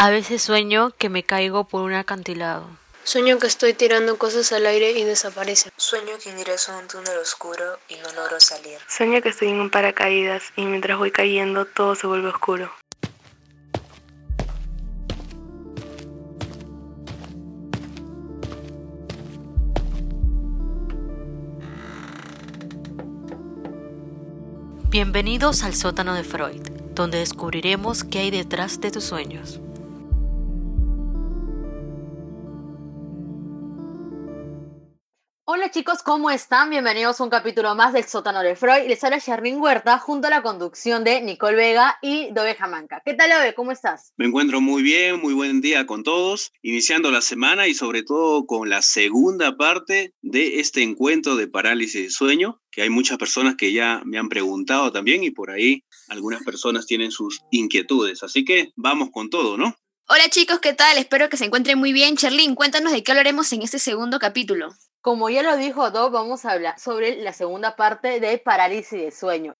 A veces sueño que me caigo por un acantilado. Sueño que estoy tirando cosas al aire y desaparecen. Sueño que ingreso a un túnel oscuro y no logro salir. Sueño que estoy en un paracaídas y mientras voy cayendo todo se vuelve oscuro. Bienvenidos al sótano de Freud, donde descubriremos qué hay detrás de tus sueños. Hola chicos, ¿cómo están? Bienvenidos a un capítulo más del sótano de Freud. Les habla Sherlyn Huerta junto a la conducción de Nicole Vega y Dove Jamanca. ¿Qué tal, Dove? ¿Cómo estás? Me encuentro muy bien, muy buen día con todos, iniciando la semana y sobre todo con la segunda parte de este encuentro de parálisis de sueño, que hay muchas personas que ya me han preguntado también y por ahí algunas personas tienen sus inquietudes. Así que vamos con todo, ¿no? Hola chicos, ¿qué tal? Espero que se encuentren muy bien. Sherlyn, cuéntanos de qué hablaremos en este segundo capítulo. Como ya lo dijo Dob, vamos a hablar sobre la segunda parte de parálisis de sueño.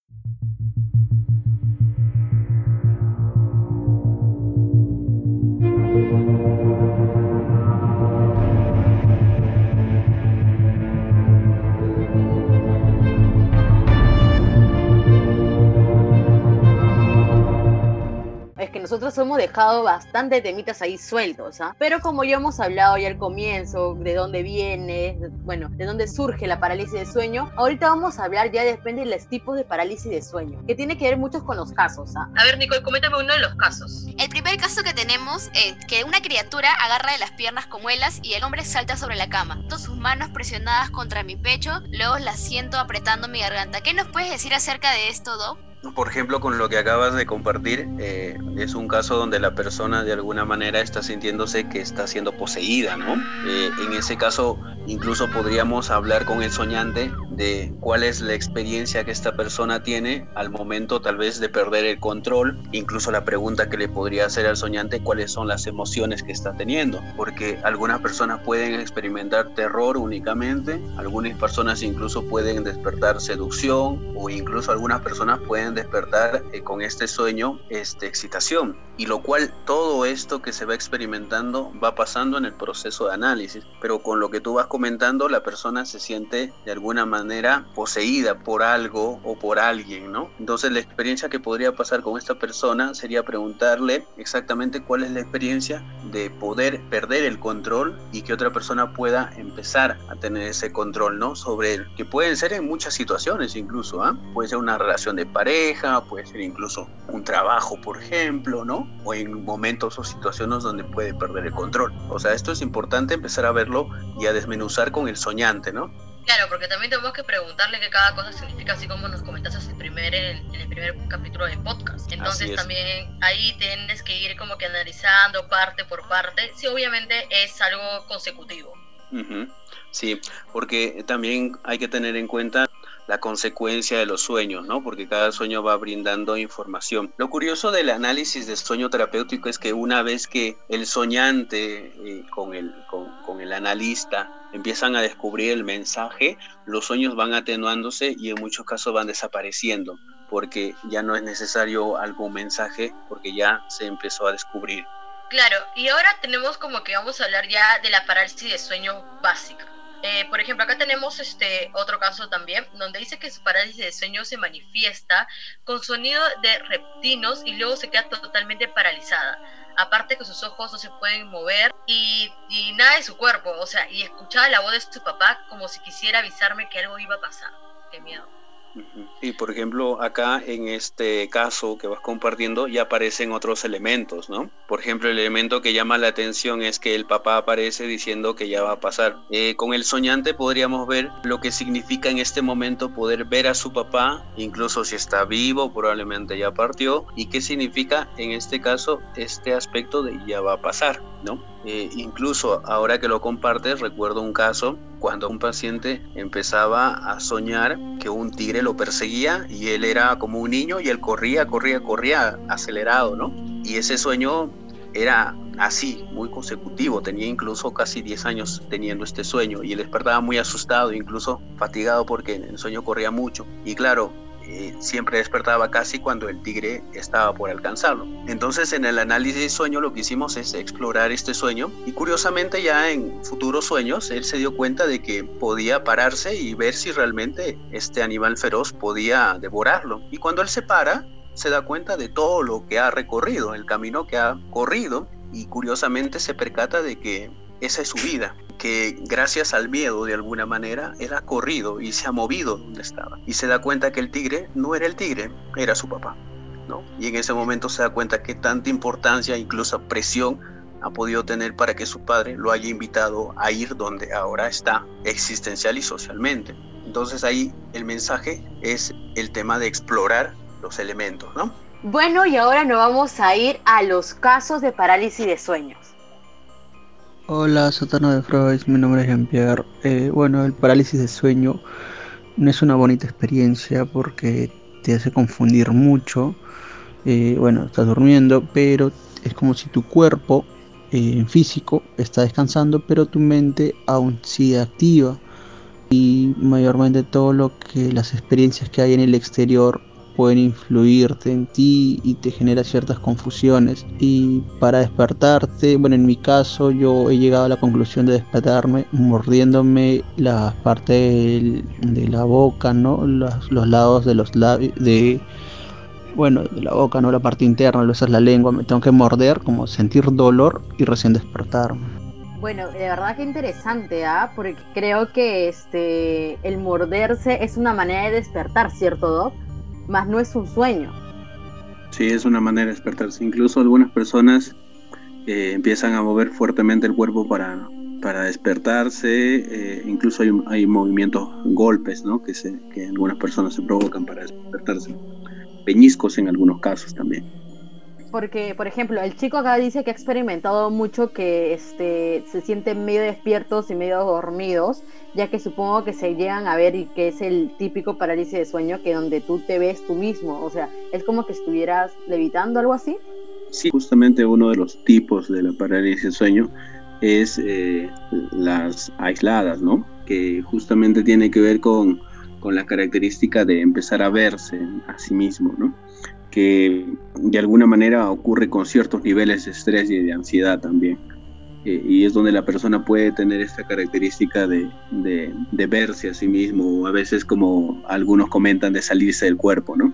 Hemos dejado bastante temitas ahí sueltos, ¿ah? Pero como ya hemos hablado ya al comienzo, de dónde viene, bueno, de dónde surge la parálisis de sueño, ahorita vamos a hablar ya depende de los tipos de parálisis de sueño, que tiene que ver muchos con los casos, ¿ah? A ver, Nicole, coméntame uno de los casos. El primer caso que tenemos es que una criatura agarra de las piernas con muelas y el hombre salta sobre la cama. Todas sus manos presionadas contra mi pecho, luego las siento apretando mi garganta. ¿Qué nos puedes decir acerca de esto, Doc? Por ejemplo, con lo que acabas de compartir, eh, es un caso donde la persona de alguna manera está sintiéndose que está siendo poseída, ¿no? Eh, en ese caso, incluso podríamos hablar con el soñante de cuál es la experiencia que esta persona tiene al momento tal vez de perder el control, incluso la pregunta que le podría hacer al soñante, cuáles son las emociones que está teniendo, porque algunas personas pueden experimentar terror únicamente, algunas personas incluso pueden despertar seducción o incluso algunas personas pueden despertar eh, con este sueño este, excitación. Y lo cual todo esto que se va experimentando va pasando en el proceso de análisis. Pero con lo que tú vas comentando, la persona se siente de alguna manera poseída por algo o por alguien, ¿no? Entonces la experiencia que podría pasar con esta persona sería preguntarle exactamente cuál es la experiencia de poder perder el control y que otra persona pueda empezar a tener ese control, ¿no? Sobre él, que pueden ser en muchas situaciones incluso, ¿ah? Puede ser una relación de pareja, puede ser incluso un trabajo, por ejemplo, ¿no? O en momentos o situaciones donde puede perder el control. O sea, esto es importante empezar a verlo y a desmenuzar con el soñante, ¿no? Claro, porque también tenemos que preguntarle qué cada cosa significa, así como nos comentaste en el primer, en el primer capítulo del podcast. Entonces también ahí tienes que ir como que analizando parte por parte, si obviamente es algo consecutivo. Sí, porque también hay que tener en cuenta la consecuencia de los sueños, ¿no? Porque cada sueño va brindando información. Lo curioso del análisis de sueño terapéutico es que una vez que el soñante eh, con, el, con, el analista empiezan a descubrir el mensaje, los sueños van atenuándose y en muchos casos van desapareciendo porque ya no es necesario algún mensaje porque ya se empezó a descubrir. Claro, y ahora tenemos como que vamos a hablar ya de la parálisis de sueño básica. Eh, por ejemplo, acá tenemos este otro caso también, donde dice que su parálisis de sueño se manifiesta con sonido de reptinos y luego se queda totalmente paralizada. Aparte que sus ojos no se pueden mover y, y nada de su cuerpo, o sea, y escuchaba la voz de su papá como si quisiera avisarme que algo iba a pasar. Qué miedo. Y por ejemplo, acá en este caso que vas compartiendo ya aparecen otros elementos, ¿no? Por ejemplo, el elemento que llama la atención es que el papá aparece diciendo que ya va a pasar. Eh, con el soñante podríamos ver lo que significa en este momento poder ver a su papá, incluso si está vivo, probablemente ya partió, y qué significa en este caso este aspecto de ya va a pasar, ¿no? Eh, incluso ahora que lo compartes, recuerdo un caso cuando un paciente empezaba a soñar que un tigre lo perseguía y él era como un niño y él corría, corría, corría acelerado, ¿no? Y ese sueño era así, muy consecutivo, tenía incluso casi 10 años teniendo este sueño y él despertaba muy asustado, incluso fatigado porque en el sueño corría mucho. Y claro, eh, siempre despertaba casi cuando el tigre estaba por alcanzarlo. Entonces en el análisis de sueño lo que hicimos es explorar este sueño y curiosamente ya en futuros sueños él se dio cuenta de que podía pararse y ver si realmente este animal feroz podía devorarlo. Y cuando él se para, se da cuenta de todo lo que ha recorrido, el camino que ha corrido y curiosamente se percata de que esa es su vida, que gracias al miedo de alguna manera él ha corrido y se ha movido donde estaba y se da cuenta que el tigre no era el tigre, era su papá. ¿no? Y en ese momento se da cuenta que tanta importancia, incluso presión, ha podido tener para que su padre lo haya invitado a ir donde ahora está, existencial y socialmente. Entonces ahí el mensaje es el tema de explorar los elementos, ¿no? Bueno, y ahora nos vamos a ir a los casos de parálisis de sueños. Hola, sótano de Freud, mi nombre es Jean-Pierre. Eh, bueno, el parálisis de sueño no es una bonita experiencia porque te hace confundir mucho. Eh, bueno, estás durmiendo, pero es como si tu cuerpo eh, físico está descansando, pero tu mente aún sigue activa. Y mayormente todo lo que las experiencias que hay en el exterior pueden influirte en ti y te genera ciertas confusiones. Y para despertarte, bueno, en mi caso yo he llegado a la conclusión de despertarme mordiéndome la parte de, la boca, ¿no? Los, lados de los labios, de, bueno, de la boca, ¿no? La parte interna, esa es la lengua, me tengo que morder, como sentir dolor y recién despertarme. Bueno, de verdad que interesante, ¿ah? Porque creo que este el morderse es una manera de despertar, ¿cierto, Doc? Más no es un sueño. Sí, es una manera de despertarse. Incluso algunas personas eh, empiezan a mover fuertemente el cuerpo para, para despertarse. Eh, incluso hay, hay, movimientos, golpes, ¿no? Que, se, que algunas personas se provocan para despertarse. Peñiscos en algunos casos también. Porque, por ejemplo, el chico acá dice que ha experimentado mucho que este, se sienten medio despiertos y medio dormidos ya que supongo que se llegan a ver y que es el típico parálisis de sueño que donde tú te ves tú mismo, o sea, es como que estuvieras levitando, algo así. Sí, justamente uno de los tipos de la parálisis de sueño es eh, las aisladas, ¿no? Que justamente tiene que ver con, con la característica de empezar a verse a sí mismo, ¿no? Que de alguna manera ocurre con ciertos niveles de estrés y de ansiedad también y es donde la persona puede tener esta característica de, de, verse a sí mismo, a veces como algunos comentan, de salirse del cuerpo, ¿no?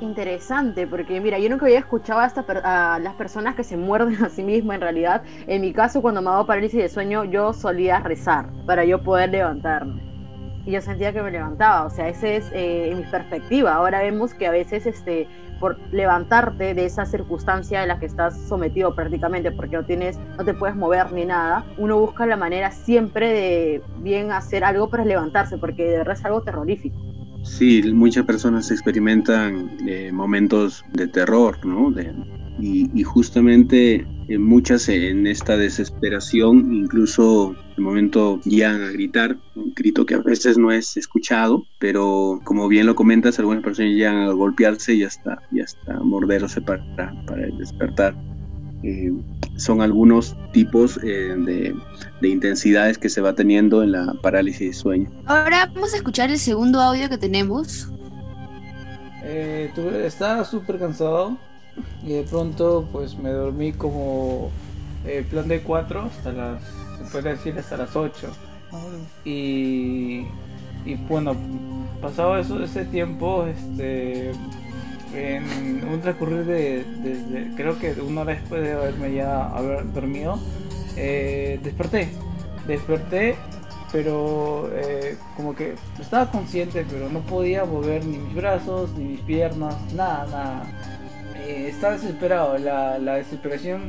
Interesante, porque mira, yo nunca había escuchado a, a las personas que se muerden a sí mismas en realidad. En mi caso, cuando me hago parálisis de sueño, yo solía rezar para yo poder levantarme. Y yo sentía que me levantaba, o sea, esa es eh, mi perspectiva. Ahora vemos que a veces este, por levantarte de esa circunstancia en la que estás sometido prácticamente porque no tienes no te puedes mover ni nada uno busca la manera siempre de bien hacer algo para levantarse porque de verdad es algo terrorífico sí muchas personas experimentan eh, momentos de terror no de, y, justamente eh, muchas en esta desesperación, incluso el momento llegan a gritar, un grito que a veces no es escuchado, pero como bien lo comentas, algunas personas llegan a golpearse y hasta, y hasta morderse para, para despertar. Eh, son algunos tipos eh, de, de, intensidades que se va teniendo en la parálisis de sueño. Ahora vamos a escuchar el segundo audio que tenemos. Eh, estaba súper cansado y de pronto pues me dormí como eh, plan de 4 hasta las, se puede decir hasta las 8. Y, y bueno, pasado eso, ese tiempo, este, en un transcurrir de, desde, creo que una hora después de haberme ya haber dormido, eh, desperté. Desperté, pero eh, como que estaba consciente, pero no podía mover ni mis brazos, ni mis piernas, nada, nada eh, estaba desesperado. La, desesperación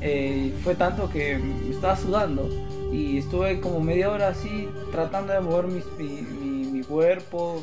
eh, fue tanto que me estaba sudando. Y estuve como media hora así tratando de mover mi, mi, cuerpo.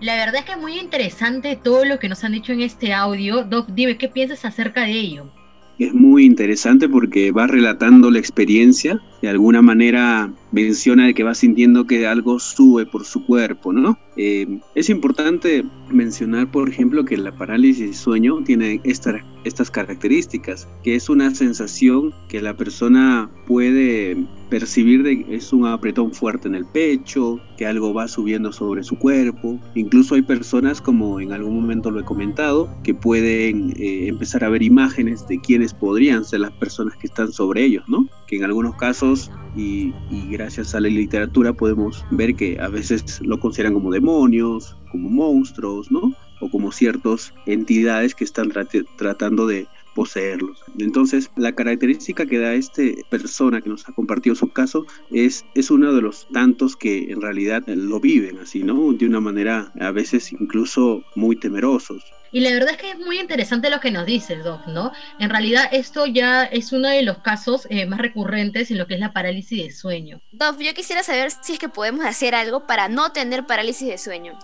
La verdad es que es muy interesante todo lo que nos han dicho en este audio. Doc, dime, ¿qué piensas acerca de ello? Es muy interesante porque va relatando la experiencia, de alguna manera menciona que va sintiendo que algo sube por su cuerpo, ¿no? Eh, es importante mencionar, por ejemplo, que la parálisis sueño tiene estas características, que es una sensación que la persona puede percibir de es un apretón fuerte en el pecho, que algo va subiendo sobre su cuerpo. Incluso hay personas, como en algún momento lo he comentado, que pueden eh, empezar a ver imágenes de quiénes podrían ser las personas que están sobre ellos, ¿no? Que en algunos casos, y, y gracias a la literatura, podemos ver que a veces lo consideran como demonios, como monstruos, ¿no? O como ciertas entidades que están tratando de poseerlos. Entonces, la característica que da esta persona que nos ha compartido su caso es, es uno de los tantos que en realidad lo viven así, ¿no? De una manera a veces incluso muy temerosos. Y la verdad es que es muy interesante lo que nos dices, Doc, ¿no? En realidad esto ya es uno de los casos eh, más recurrentes en lo que es la parálisis de sueño. Doc, yo quisiera saber si es que podemos hacer algo para no tener parálisis de sueño.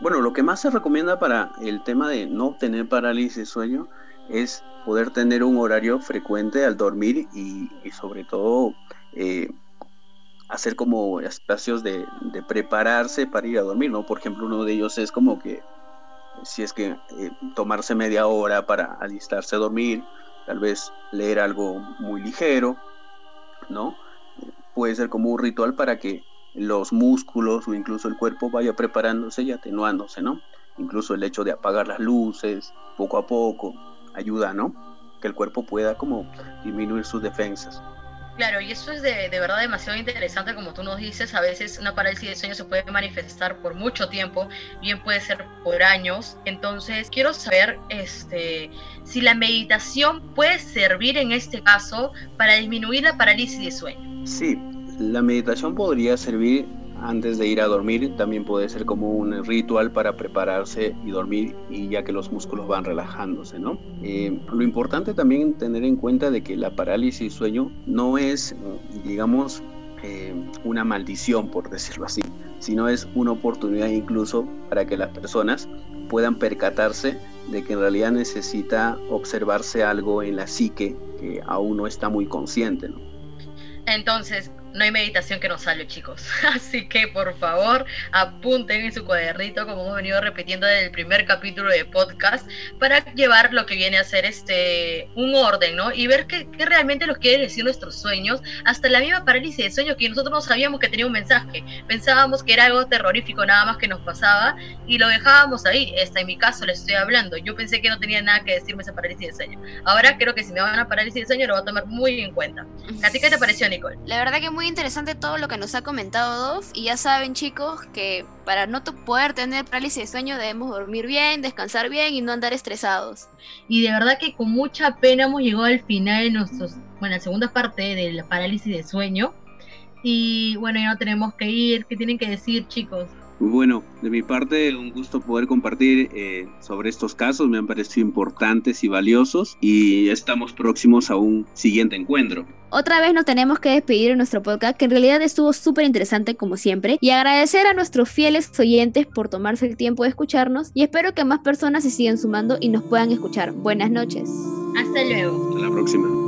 Bueno, lo que más se recomienda para el tema de no tener parálisis de sueño es poder tener un horario frecuente al dormir y, sobre todo eh, hacer como espacios de, prepararse para ir a dormir, ¿no? Por ejemplo, uno de ellos es como que si es que eh, tomarse media hora para alistarse a dormir, tal vez leer algo muy ligero, ¿no? Puede ser como un ritual para que los músculos o incluso el cuerpo vaya preparándose y atenuándose, ¿no? Incluso el hecho de apagar las luces poco a poco, ayuda, ¿no? Que el cuerpo pueda como disminuir sus defensas. Claro, y eso es de, de, verdad demasiado interesante, como tú nos dices, a veces una parálisis de sueño se puede manifestar por mucho tiempo, bien puede ser por años. Entonces, quiero saber este, si la meditación puede servir en este caso para disminuir la parálisis de sueño. Sí, la meditación podría servir antes de ir a dormir también puede ser como un ritual para prepararse y dormir y ya que los músculos van relajándose, ¿no? Eh, lo importante también tener en cuenta de que la parálisis sueño no es, digamos, eh, una maldición, por decirlo así, sino es una oportunidad incluso para que las personas puedan percatarse de que en realidad necesita observarse algo en la psique que aún no está muy consciente, ¿no? Entonces, no hay meditación que nos salve, chicos. Así que por favor, apunten en su cuadernito, como hemos venido repitiendo desde el primer capítulo de podcast, para llevar lo que viene a ser este un orden, ¿no? Y ver qué, qué realmente nos quieren decir nuestros sueños, hasta la misma parálisis de sueño que nosotros no sabíamos que tenía un mensaje. Pensábamos que era algo terrorífico nada más que nos pasaba y lo dejábamos ahí. Esta en mi caso le estoy hablando. Yo pensé que no tenía nada que decirme esa parálisis de sueño. Ahora creo que si me van a parálisis de sueño lo voy a tomar muy en cuenta. ¿A ti qué te pareció, Nicole? La verdad que muy interesante todo lo que nos ha comentado Dov. Y ya saben, chicos, que para no poder tener parálisis de sueño debemos dormir bien, descansar bien y no andar estresados. Y de verdad que con mucha pena hemos llegado al final de nuestros, bueno, la segunda parte de la parálisis de sueño. Y bueno, ya no tenemos que ir. ¿Qué tienen que decir, chicos? Bueno, de mi parte, un gusto poder compartir eh, sobre estos casos, me han parecido importantes y valiosos y estamos próximos a un siguiente encuentro. Otra vez nos tenemos que despedir en nuestro podcast, que en realidad estuvo súper interesante como siempre, y agradecer a nuestros fieles oyentes por tomarse el tiempo de escucharnos y espero que más personas se sigan sumando y nos puedan escuchar. Buenas noches. Hasta luego. Hasta la próxima.